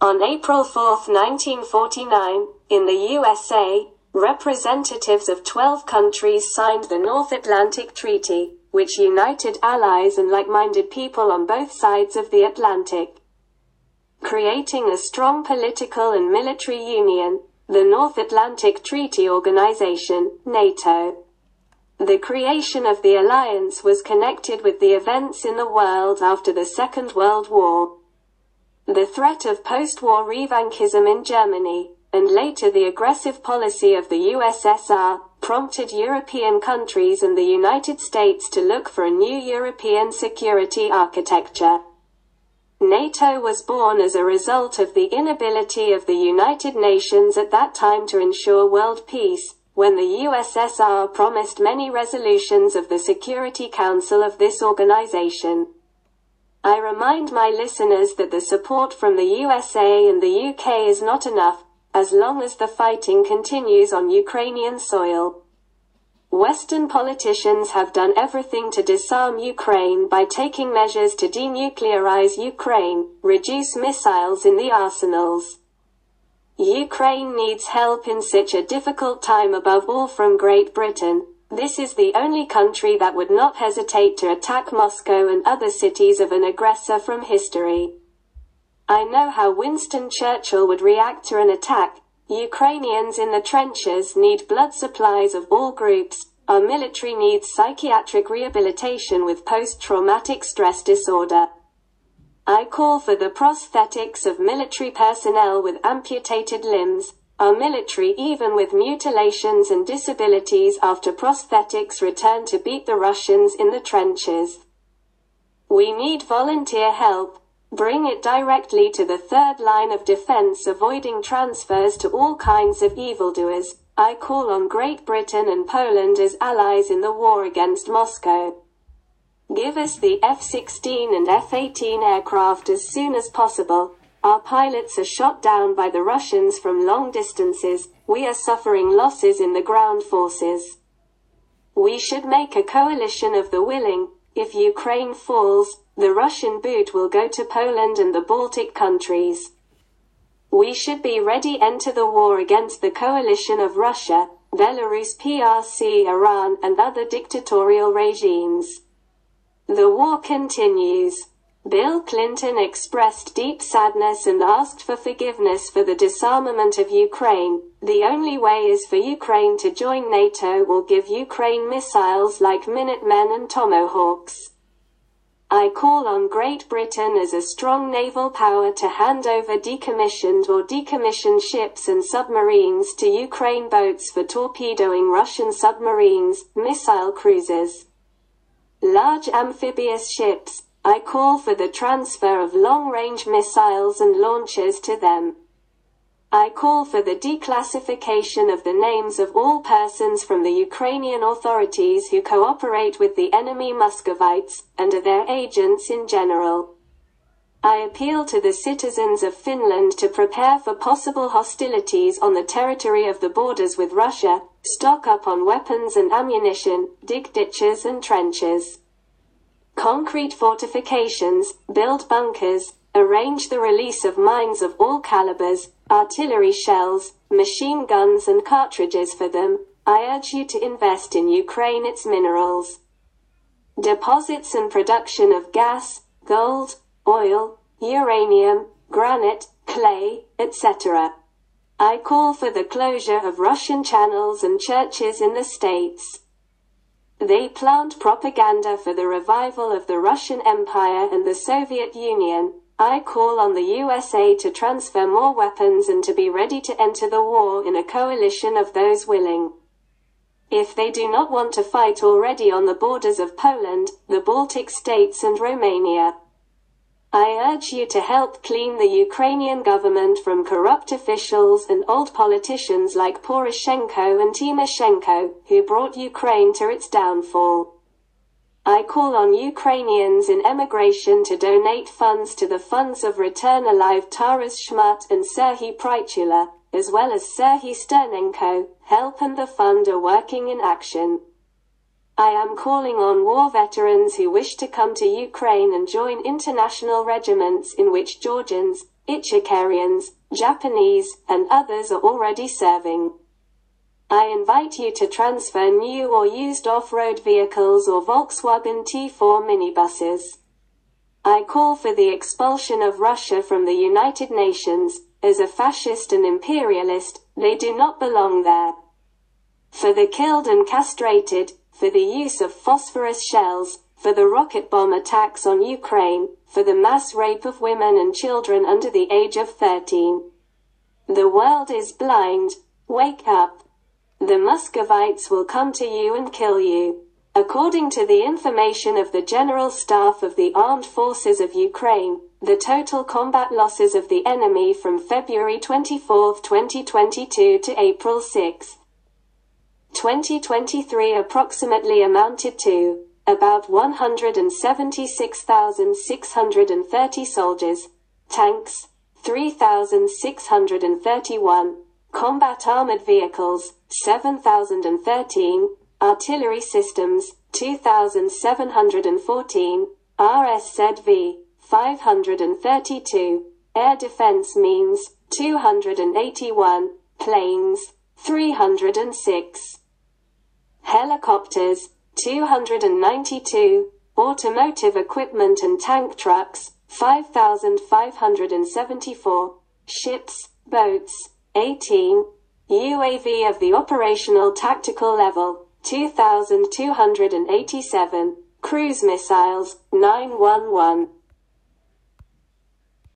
On April 4, 1949, in the USA, representatives of 12 countries signed the North Atlantic Treaty, which united allies and like-minded people on both sides of the Atlantic. Creating a strong political and military union, the North Atlantic Treaty Organization, NATO. The creation of the alliance was connected with the events in the world after the Second World War. The threat of post-war revanchism in Germany, and later the aggressive policy of the USSR, prompted European countries and the United States to look for a new European security architecture. NATO was born as a result of the inability of the United Nations at that time to ensure world peace, when the USSR promised many resolutions of the Security Council of this organization. I remind my listeners that the support from the USA and the UK is not enough, as long as the fighting continues on Ukrainian soil. Western politicians have done everything to disarm Ukraine by taking measures to denuclearize Ukraine, reduce missiles in the arsenals. Ukraine needs help in such a difficult time above all from Great Britain. This is the only country that would not hesitate to attack Moscow and other cities of an aggressor from history. I know how Winston Churchill would react to an attack, Ukrainians in the trenches need blood supplies of all groups. Our military needs psychiatric rehabilitation with post-traumatic stress disorder. I call for the prosthetics of military personnel with amputated limbs. Our military even with mutilations and disabilities after prosthetics return to beat the Russians in the trenches. We need volunteer help, Bring it directly to the third line of defense avoiding transfers to all kinds of evildoers. I call on Great Britain and Poland as allies in the war against Moscow. Give us the F-16 and F-18 aircraft as soon as possible. Our pilots are shot down by the Russians from long distances. We are suffering losses in the ground forces. We should make a coalition of the willing. If Ukraine falls, the Russian boot will go to Poland and the Baltic countries. We should be ready enter the war against the coalition of Russia, Belarus PRC Iran and other dictatorial regimes. The war continues. Bill Clinton expressed deep sadness and asked for forgiveness for the disarmament of Ukraine. The only way is for Ukraine to join NATO will give Ukraine missiles like Minutemen and Tomahawks. I call on Great Britain as a strong naval power to hand over decommissioned or decommissioned ships and submarines to Ukraine boats for torpedoing Russian submarines, missile cruisers. Large amphibious ships, I call for the transfer of long-range missiles and launchers to them. I call for the declassification of the names of all persons from the Ukrainian authorities who cooperate with the enemy Muscovites, and their agents in general. I appeal to the citizens of Finland to prepare for possible hostilities on the territory of the borders with Russia, stock up on weapons and ammunition, dig ditches and trenches. Concrete fortifications, build bunkers, arrange the release of mines of all calibers, artillery shells, machine guns and cartridges for them, I urge you to invest in Ukraine its minerals. Deposits and production of gas, gold, oil, uranium, granite, clay, etc. I call for the closure of Russian channels and churches in the States. They plant propaganda for the revival of the Russian Empire and the Soviet Union, I call on the USA to transfer more weapons and to be ready to enter the war in a coalition of those willing. If they do not want to fight already on the borders of Poland, the Baltic states and Romania. I urge you to help clean the Ukrainian government from corrupt officials and old politicians like Poroshenko and Timoshenko, who brought Ukraine to its downfall. I call on Ukrainians in emigration to donate funds to the funds of Return Alive Taras Chmut and Serhiy Prytula, as well as Serhiy Sternenko, help and the fund are working in action. I am calling on war veterans who wish to come to Ukraine and join international regiments in which Georgians, Ichkerians, Japanese, and others are already serving. I invite you to transfer new or used off-road vehicles or Volkswagen T4 minibuses. I call for the expulsion of Russia from the United Nations. As a fascist and imperialist, they do not belong there. For the killed and castrated, for the use of phosphorus shells, for the rocket bomb attacks on Ukraine, for the mass rape of women and children under the age of 13. The world is blind. Wake up. The Muscovites will come to you and kill you. According to the information of the General Staff of the Armed Forces of Ukraine, the total combat losses of the enemy from February 24, 2022 to April 6, 2023 approximately amounted to about 176,630 soldiers, tanks, 3,631, combat armored vehicles, 7,013, artillery systems, 2,714, RSZV, 532, air defense means, 281, planes, 306, helicopters, 292, automotive equipment and tank trucks, 5,574, ships, boats, 18, UAV of the operational tactical level, 2,287, cruise missiles, 911.